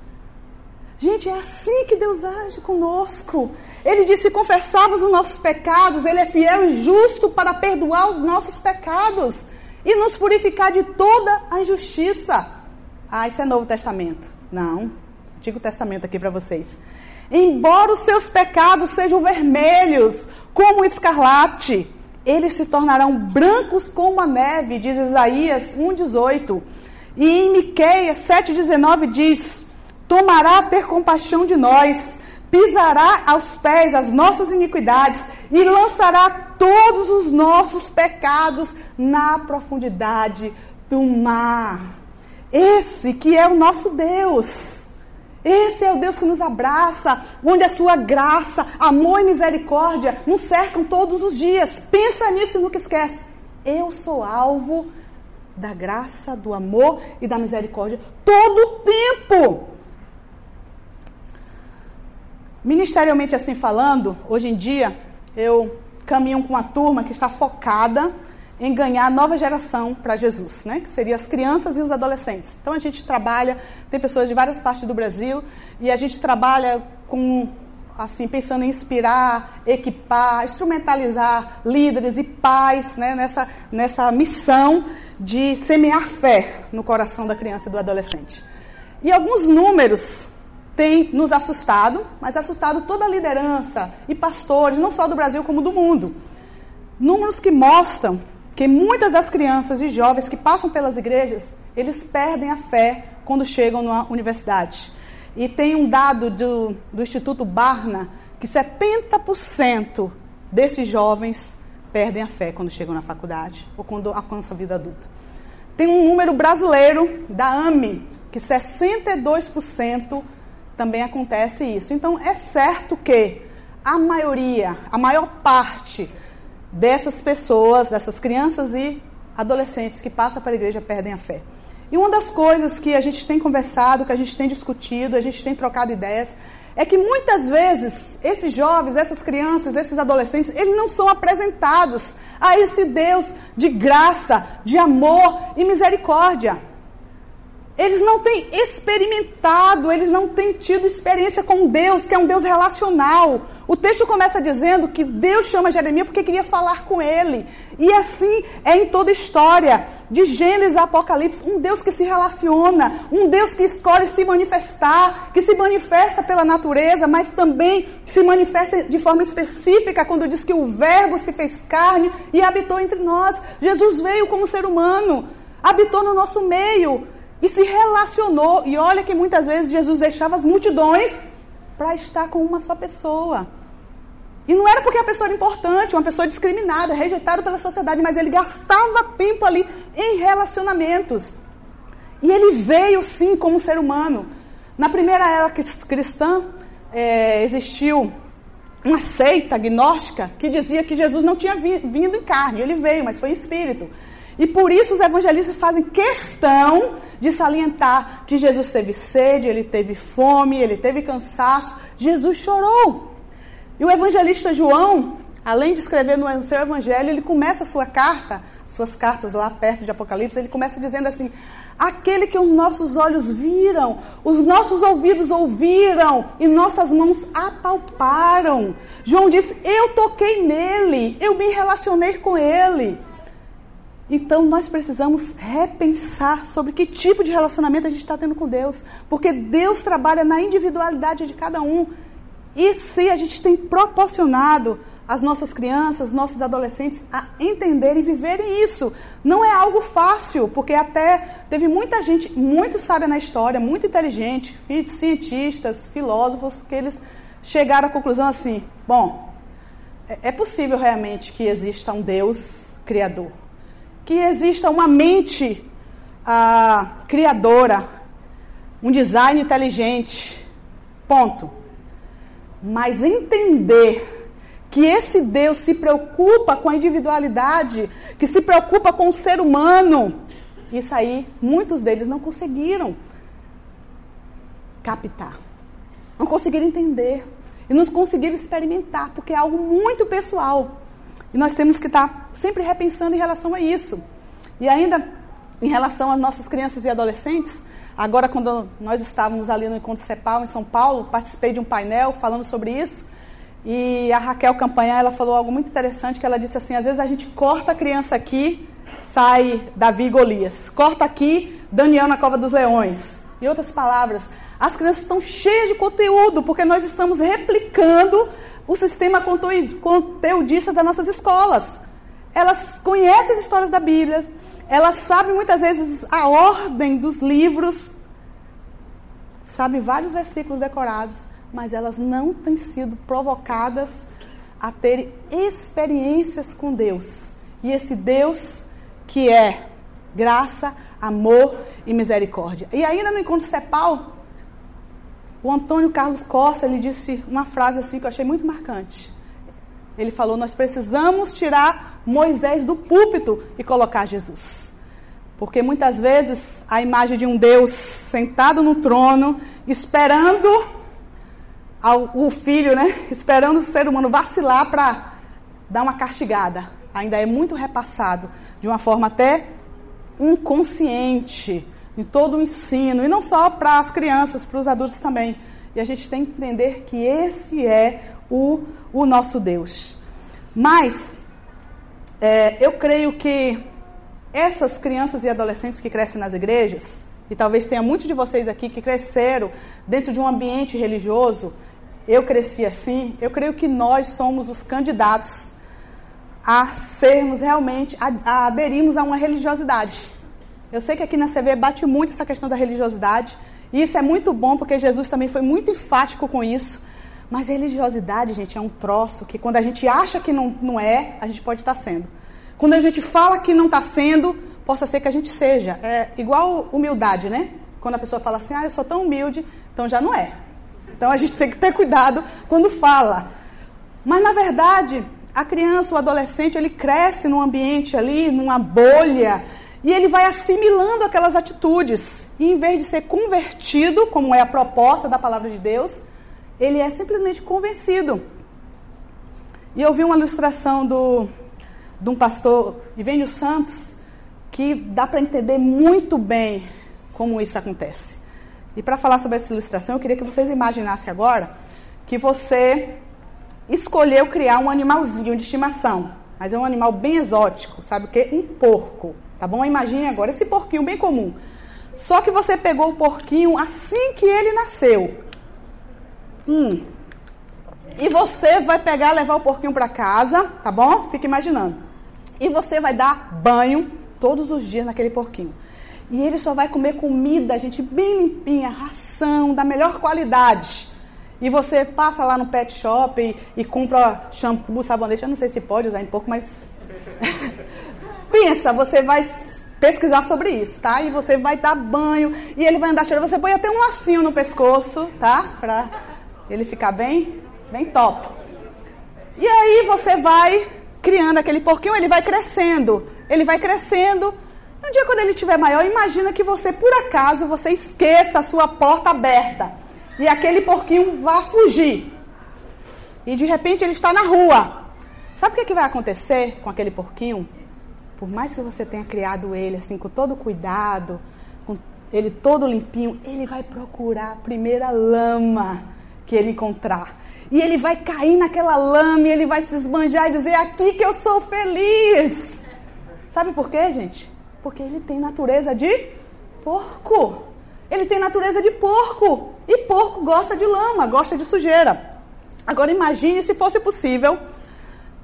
Gente, é assim que Deus age conosco. Ele disse: se confessarmos os nossos pecados, Ele é fiel e justo para perdoar os nossos pecados e nos purificar de toda a injustiça. Ah, isso é Novo Testamento. Não, Antigo Testamento aqui para vocês. Embora os seus pecados sejam vermelhos, como o escarlate, eles se tornarão brancos como a neve, diz Isaías 1,18. E em Miqueias 7,19 diz: tomará ter compaixão de nós, pisará aos pés as nossas iniquidades e lançará todos os nossos pecados na profundidade do mar. Esse que é o nosso Deus. Esse é o Deus que nos abraça, onde a sua graça, amor e misericórdia nos cercam todos os dias. Pensa nisso e nunca esquece. Eu sou alvo da graça, do amor e da misericórdia todo o tempo. Ministerialmente assim falando, hoje em dia eu caminho com uma turma que está focada em ganhar a nova geração para Jesus, né? que seriam as crianças e os adolescentes. Então a gente trabalha, tem pessoas de várias partes do Brasil e a gente trabalha com assim pensando em inspirar, equipar, instrumentalizar líderes e pais né? nessa, nessa missão de semear fé no coração da criança e do adolescente. E alguns números tem nos assustado, mas assustado toda a liderança e pastores, não só do Brasil como do mundo. Números que mostram que muitas das crianças e jovens que passam pelas igrejas, eles perdem a fé quando chegam na universidade. E tem um dado do, do Instituto Barna que 70% desses jovens perdem a fé quando chegam na faculdade ou quando alcançam a vida adulta. Tem um número brasileiro da AME, que 62% também acontece isso. Então é certo que a maioria, a maior parte dessas pessoas, dessas crianças e adolescentes que passam para a igreja perdem a fé. E uma das coisas que a gente tem conversado, que a gente tem discutido, a gente tem trocado ideias, é que muitas vezes esses jovens, essas crianças, esses adolescentes, eles não são apresentados a esse Deus de graça, de amor e misericórdia. Eles não têm experimentado, eles não têm tido experiência com Deus, que é um Deus relacional. O texto começa dizendo que Deus chama Jeremias porque queria falar com ele. E assim é em toda a história, de Gênesis a Apocalipse, um Deus que se relaciona, um Deus que escolhe se manifestar, que se manifesta pela natureza, mas também se manifesta de forma específica quando diz que o Verbo se fez carne e habitou entre nós. Jesus veio como ser humano, habitou no nosso meio e se relacionou. E olha que muitas vezes Jesus deixava as multidões para estar com uma só pessoa. E não era porque a pessoa era importante, uma pessoa discriminada, rejeitada pela sociedade, mas ele gastava tempo ali em relacionamentos. E ele veio sim como ser humano. Na primeira era cristã, é, existiu uma seita gnóstica que dizia que Jesus não tinha vindo em carne, ele veio, mas foi em espírito. E por isso os evangelistas fazem questão de salientar que Jesus teve sede, ele teve fome, ele teve cansaço, Jesus chorou. E o evangelista João, além de escrever no seu evangelho, ele começa a sua carta, suas cartas lá perto de Apocalipse, ele começa dizendo assim: aquele que os nossos olhos viram, os nossos ouvidos ouviram e nossas mãos apalparam. João diz: Eu toquei nele, eu me relacionei com ele. Então nós precisamos repensar sobre que tipo de relacionamento a gente está tendo com Deus, porque Deus trabalha na individualidade de cada um. E se a gente tem proporcionado as nossas crianças, nossos adolescentes a entenderem e viverem isso. Não é algo fácil, porque até teve muita gente muito sábia na história, muito inteligente, cientistas, filósofos, que eles chegaram à conclusão assim: bom, é, é possível realmente que exista um Deus criador que exista uma mente ah, criadora, um design inteligente. Ponto. Mas entender que esse Deus se preocupa com a individualidade, que se preocupa com o ser humano, isso aí muitos deles não conseguiram captar, não conseguiram entender e não conseguiram experimentar, porque é algo muito pessoal. E nós temos que estar sempre repensando em relação a isso. E ainda em relação às nossas crianças e adolescentes, agora quando nós estávamos ali no Encontro CEPAL em São Paulo, participei de um painel falando sobre isso. E a Raquel Campanha, ela falou algo muito interessante, que ela disse assim, às vezes a gente corta a criança aqui, sai Davi e Golias. Corta aqui, Daniel na Cova dos Leões. Em outras palavras, as crianças estão cheias de conteúdo, porque nós estamos replicando o sistema conteudista das nossas escolas. Elas conhecem as histórias da Bíblia, elas sabem muitas vezes a ordem dos livros, sabem vários versículos decorados, mas elas não têm sido provocadas a ter experiências com Deus. E esse Deus que é graça, amor e misericórdia. E ainda no encontro CEPAL, o Antônio Carlos Costa ele disse uma frase assim que eu achei muito marcante. Ele falou: Nós precisamos tirar Moisés do púlpito e colocar Jesus. Porque muitas vezes a imagem de um Deus sentado no trono, esperando o filho, né? Esperando o ser humano vacilar para dar uma castigada. Ainda é muito repassado, de uma forma até inconsciente em todo o ensino, e não só para as crianças, para os adultos também. E a gente tem que entender que esse é o, o nosso Deus. Mas é, eu creio que essas crianças e adolescentes que crescem nas igrejas, e talvez tenha muitos de vocês aqui que cresceram dentro de um ambiente religioso, eu cresci assim, eu creio que nós somos os candidatos a sermos realmente, a, a aderirmos a uma religiosidade. Eu sei que aqui na CV bate muito essa questão da religiosidade. E isso é muito bom porque Jesus também foi muito enfático com isso. Mas religiosidade, gente, é um troço que quando a gente acha que não, não é, a gente pode estar sendo. Quando a gente fala que não está sendo, possa ser que a gente seja. É igual humildade, né? Quando a pessoa fala assim, ah, eu sou tão humilde, então já não é. Então a gente tem que ter cuidado quando fala. Mas na verdade, a criança, o adolescente, ele cresce num ambiente ali, numa bolha, e ele vai assimilando aquelas atitudes. E em vez de ser convertido, como é a proposta da palavra de Deus, ele é simplesmente convencido. E eu vi uma ilustração do, de um pastor, Ivênio Santos, que dá para entender muito bem como isso acontece. E para falar sobre essa ilustração, eu queria que vocês imaginassem agora que você escolheu criar um animalzinho de estimação, mas é um animal bem exótico, sabe o quê? Um porco, tá bom? Imagine agora esse porquinho bem comum. Só que você pegou o porquinho assim que ele nasceu. Hum. E você vai pegar, levar o porquinho para casa, tá bom? Fica imaginando. E você vai dar banho todos os dias naquele porquinho. E ele só vai comer comida, gente, bem limpinha, ração, da melhor qualidade. E você passa lá no pet shop e, e compra shampoo, sabonete. Eu não sei se pode usar em porco, mas. Pensa, você vai pesquisar sobre isso, tá? E você vai dar banho e ele vai andar cheirando. Você põe até um lacinho no pescoço, tá? Pra ele ficar bem, bem top. E aí você vai criando aquele porquinho, ele vai crescendo. Ele vai crescendo. Um dia quando ele estiver maior, imagina que você, por acaso, você esqueça a sua porta aberta e aquele porquinho vá fugir. E de repente ele está na rua. Sabe o que, que vai acontecer com aquele porquinho? Por mais que você tenha criado ele assim com todo cuidado, com ele todo limpinho, ele vai procurar a primeira lama que ele encontrar. E ele vai cair naquela lama e ele vai se esbanjar e dizer: aqui que eu sou feliz. Sabe por quê, gente? Porque ele tem natureza de porco. Ele tem natureza de porco. E porco gosta de lama, gosta de sujeira. Agora imagine se fosse possível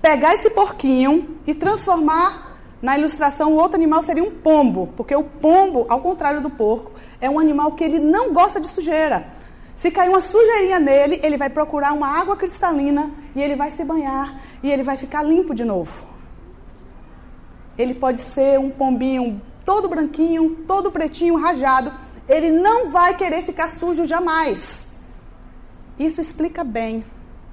pegar esse porquinho e transformar na ilustração o outro animal seria um pombo, porque o pombo, ao contrário do porco, é um animal que ele não gosta de sujeira. Se cair uma sujeirinha nele, ele vai procurar uma água cristalina e ele vai se banhar e ele vai ficar limpo de novo. Ele pode ser um pombinho todo branquinho, todo pretinho, rajado, ele não vai querer ficar sujo jamais. Isso explica bem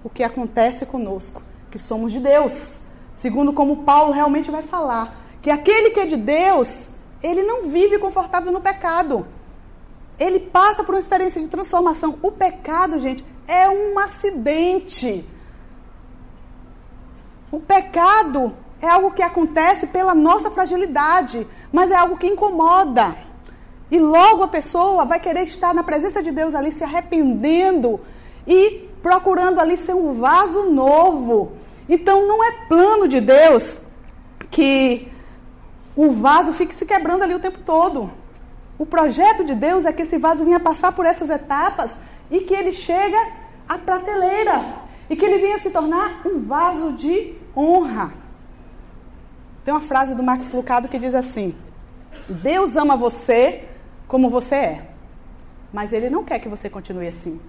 o que acontece conosco, que somos de Deus. Segundo como Paulo realmente vai falar, que aquele que é de Deus, ele não vive confortável no pecado. Ele passa por uma experiência de transformação. O pecado, gente, é um acidente. O pecado é algo que acontece pela nossa fragilidade, mas é algo que incomoda. E logo a pessoa vai querer estar na presença de Deus ali, se arrependendo e procurando ali ser um vaso novo. Então não é plano de Deus que o vaso fique se quebrando ali o tempo todo. O projeto de Deus é que esse vaso venha passar por essas etapas e que ele chega à prateleira e que ele venha se tornar um vaso de honra. Tem uma frase do Max Lucado que diz assim: Deus ama você como você é. Mas Ele não quer que você continue assim.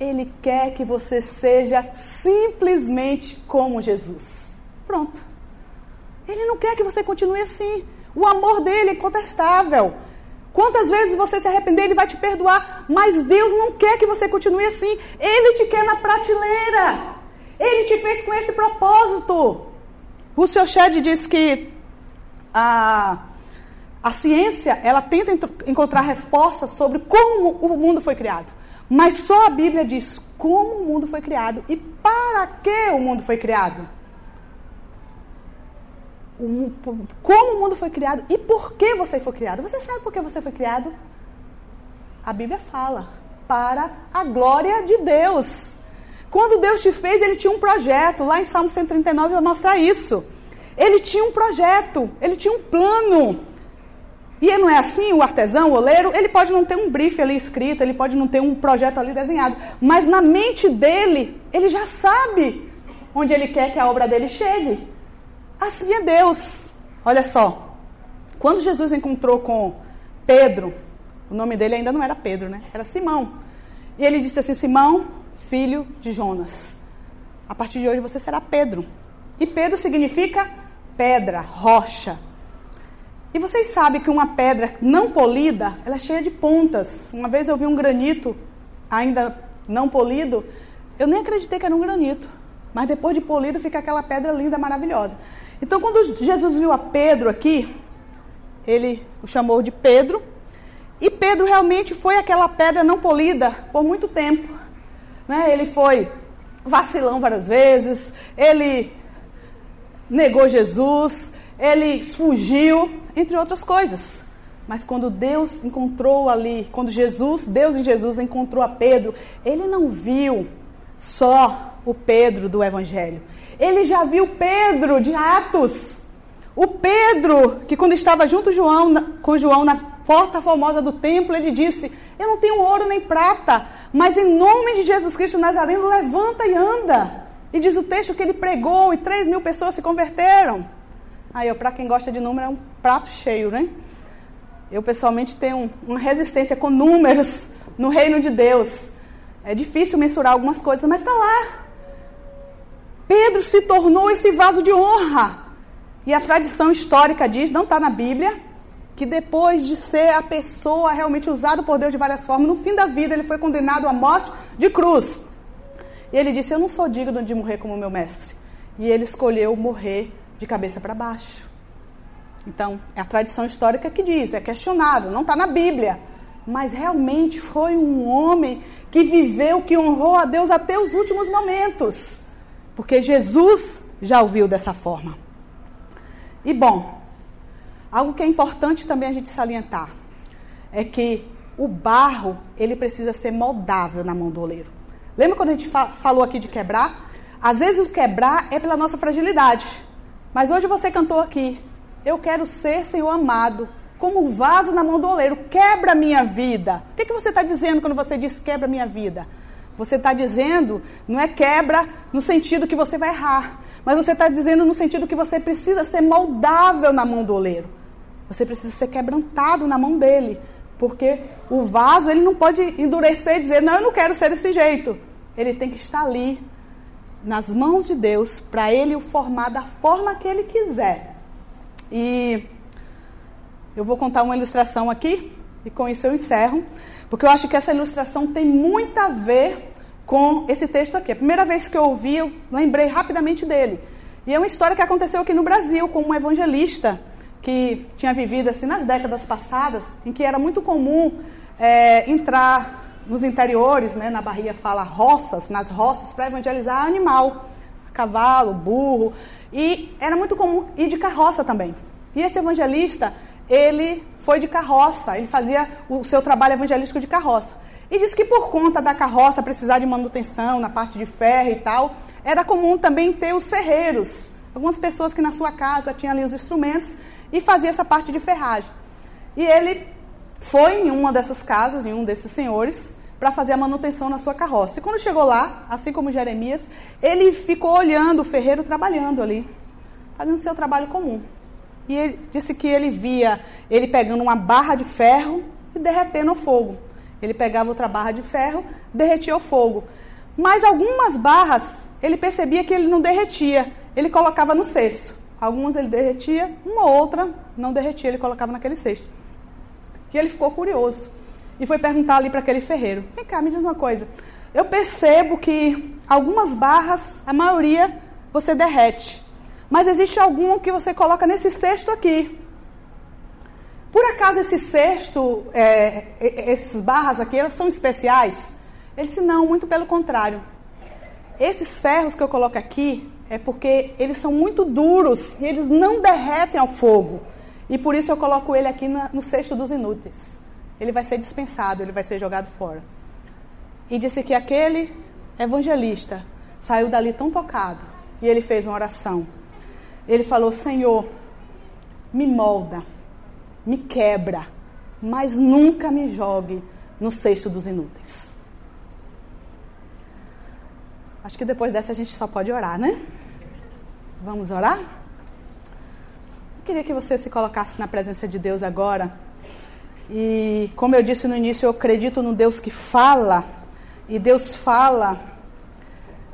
Ele quer que você seja simplesmente como Jesus. Pronto. Ele não quer que você continue assim. O amor dele é incontestável. Quantas vezes você se arrepender, ele vai te perdoar. Mas Deus não quer que você continue assim. Ele te quer na prateleira. Ele te fez com esse propósito. O Sr. Shed diz que a, a ciência, ela tenta encontrar respostas sobre como o mundo foi criado. Mas só a Bíblia diz como o mundo foi criado e para que o mundo foi criado. como o mundo foi criado e por que você foi criado. Você sabe por que você foi criado? A Bíblia fala, para a glória de Deus. Quando Deus te fez, ele tinha um projeto. Lá em Salmo 139 vai mostrar isso. Ele tinha um projeto, ele tinha um plano. E não é assim, o artesão, o oleiro, ele pode não ter um brief ali escrito, ele pode não ter um projeto ali desenhado, mas na mente dele, ele já sabe onde ele quer que a obra dele chegue. Assim é Deus. Olha só, quando Jesus encontrou com Pedro, o nome dele ainda não era Pedro, né? Era Simão. E ele disse assim: Simão, filho de Jonas. A partir de hoje você será Pedro. E Pedro significa pedra, rocha. E vocês sabem que uma pedra não polida, ela é cheia de pontas. Uma vez eu vi um granito ainda não polido, eu nem acreditei que era um granito. Mas depois de polido fica aquela pedra linda, maravilhosa. Então quando Jesus viu a Pedro aqui, ele o chamou de Pedro. E Pedro realmente foi aquela pedra não polida por muito tempo. Né? Ele foi vacilão várias vezes, ele negou Jesus, ele fugiu, entre outras coisas. Mas quando Deus encontrou ali, quando Jesus, Deus em Jesus encontrou a Pedro, ele não viu só o Pedro do Evangelho. Ele já viu Pedro de Atos. O Pedro, que quando estava junto João, com João na porta formosa do templo, ele disse: Eu não tenho ouro nem prata, mas em nome de Jesus Cristo Nazareno, levanta e anda. E diz o texto que ele pregou e três mil pessoas se converteram. Aí, para quem gosta de número, é um prato cheio, né? Eu pessoalmente tenho uma resistência com números no reino de Deus. É difícil mensurar algumas coisas, mas está lá. Pedro se tornou esse vaso de honra. E a tradição histórica diz, não está na Bíblia, que depois de ser a pessoa realmente usada por Deus de várias formas, no fim da vida ele foi condenado à morte de cruz. E ele disse: Eu não sou digno de morrer como meu mestre. E ele escolheu morrer de cabeça para baixo. Então, é a tradição histórica que diz, é questionável, não está na Bíblia. Mas realmente foi um homem que viveu, que honrou a Deus até os últimos momentos. Porque Jesus já o viu dessa forma. E bom, algo que é importante também a gente salientar é que o barro, ele precisa ser moldável na mão do oleiro. Lembra quando a gente fa falou aqui de quebrar? Às vezes o quebrar é pela nossa fragilidade. Mas hoje você cantou aqui. Eu quero ser, Senhor amado, como um vaso na mão do oleiro. Quebra a minha vida. O que, que você está dizendo quando você diz quebra a minha vida? Você está dizendo, não é quebra no sentido que você vai errar, mas você está dizendo no sentido que você precisa ser moldável na mão do oleiro. Você precisa ser quebrantado na mão dele. Porque o vaso, ele não pode endurecer e dizer, não, eu não quero ser desse jeito. Ele tem que estar ali, nas mãos de Deus para ele o formar da forma que ele quiser. E eu vou contar uma ilustração aqui e com isso eu encerro, porque eu acho que essa ilustração tem muito a ver com esse texto aqui. A primeira vez que eu ouvi, eu lembrei rapidamente dele. E é uma história que aconteceu aqui no Brasil com um evangelista que tinha vivido assim nas décadas passadas, em que era muito comum é, entrar nos interiores, né, na Bahia fala roças, nas roças, para evangelizar animal, cavalo, burro. E era muito comum ir de carroça também. E esse evangelista, ele foi de carroça, ele fazia o seu trabalho evangelístico de carroça. E disse que por conta da carroça precisar de manutenção na parte de ferro e tal, era comum também ter os ferreiros. Algumas pessoas que na sua casa tinham ali os instrumentos e fazia essa parte de ferragem. E ele foi em uma dessas casas, em um desses senhores, para fazer a manutenção na sua carroça. E quando chegou lá, assim como Jeremias, ele ficou olhando o ferreiro trabalhando ali, fazendo seu trabalho comum. E ele disse que ele via ele pegando uma barra de ferro e derretendo o fogo. Ele pegava outra barra de ferro, derretia o fogo. Mas algumas barras ele percebia que ele não derretia, ele colocava no cesto. Algumas ele derretia, uma outra não derretia, ele colocava naquele cesto. E ele ficou curioso e foi perguntar ali para aquele ferreiro: Vem cá, me diz uma coisa. Eu percebo que algumas barras, a maioria, você derrete. Mas existe alguma que você coloca nesse cesto aqui. Por acaso esse cesto, é, essas barras aqui, elas são especiais? Ele disse, não, muito pelo contrário. Esses ferros que eu coloco aqui é porque eles são muito duros e eles não derretem ao fogo. E por isso eu coloco ele aqui no cesto dos inúteis ele vai ser dispensado, ele vai ser jogado fora. E disse que aquele evangelista saiu dali tão tocado e ele fez uma oração. Ele falou: Senhor, me molda, me quebra, mas nunca me jogue no cesto dos inúteis. Acho que depois dessa a gente só pode orar, né? Vamos orar? Eu queria que você se colocasse na presença de Deus agora. E como eu disse no início, eu acredito no Deus que fala, e Deus fala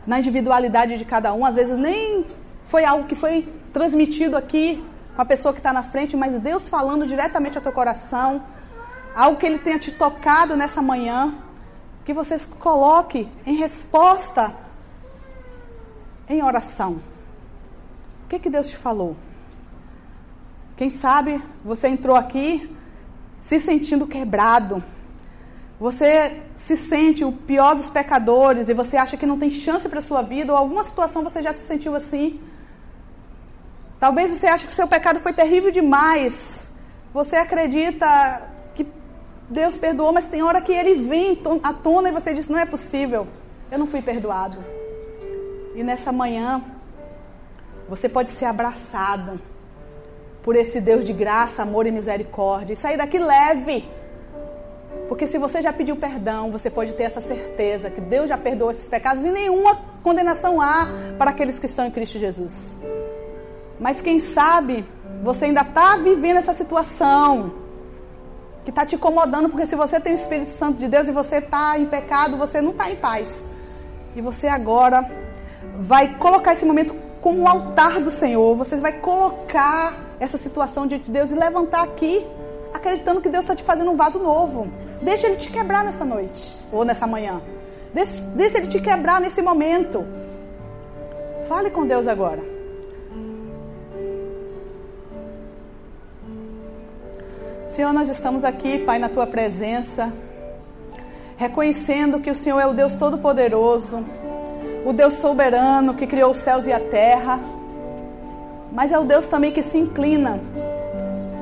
na individualidade de cada um. Às vezes nem foi algo que foi transmitido aqui com a pessoa que está na frente, mas Deus falando diretamente ao teu coração, algo que Ele tenha te tocado nessa manhã, que você coloque em resposta em oração. O que, que Deus te falou? Quem sabe você entrou aqui se sentindo quebrado. Você se sente o pior dos pecadores e você acha que não tem chance para a sua vida, ou alguma situação você já se sentiu assim. Talvez você ache que seu pecado foi terrível demais. Você acredita que Deus perdoou, mas tem hora que ele vem à tona e você diz: não é possível, eu não fui perdoado. E nessa manhã, você pode ser abraçado por esse Deus de graça, amor e misericórdia e sair daqui leve. Porque se você já pediu perdão, você pode ter essa certeza que Deus já perdoou esses pecados e nenhuma condenação há para aqueles que estão em Cristo Jesus. Mas quem sabe você ainda está vivendo essa situação que está te incomodando, porque se você tem o Espírito Santo de Deus e você está em pecado, você não está em paz. E você agora vai colocar esse momento como o altar do Senhor. Você vai colocar essa situação diante de Deus e levantar aqui, acreditando que Deus está te fazendo um vaso novo. Deixa Ele te quebrar nessa noite ou nessa manhã. Deixa, deixa Ele te quebrar nesse momento. Fale com Deus agora. Senhor, nós estamos aqui, Pai, na tua presença, reconhecendo que o Senhor é o Deus Todo-Poderoso, o Deus soberano que criou os céus e a terra, mas é o Deus também que se inclina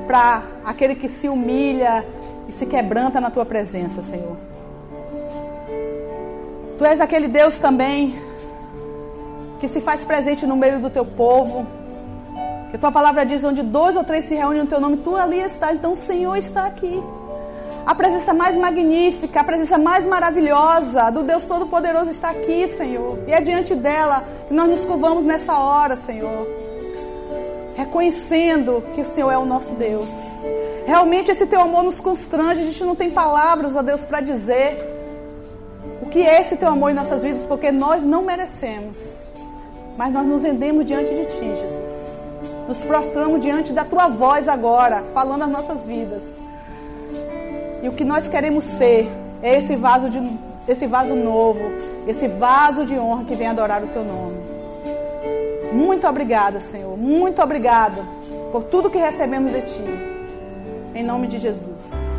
para aquele que se humilha e se quebranta na tua presença, Senhor. Tu és aquele Deus também que se faz presente no meio do teu povo. Que tua palavra diz: onde dois ou três se reúnem no teu nome, tu ali estás. Então o Senhor está aqui. A presença mais magnífica, a presença mais maravilhosa do Deus Todo-Poderoso está aqui, Senhor. E é diante dela que nós nos curvamos nessa hora, Senhor. Reconhecendo que o Senhor é o nosso Deus. Realmente esse teu amor nos constrange, a gente não tem palavras, ó Deus, para dizer o que é esse teu amor em nossas vidas, porque nós não merecemos. Mas nós nos rendemos diante de ti, Jesus. Nos prostramos diante da tua voz agora, falando as nossas vidas. E o que nós queremos ser é esse vaso, de, esse vaso novo, esse vaso de honra que vem adorar o teu nome. Muito obrigada, Senhor. Muito obrigada por tudo que recebemos de ti. Em nome de Jesus.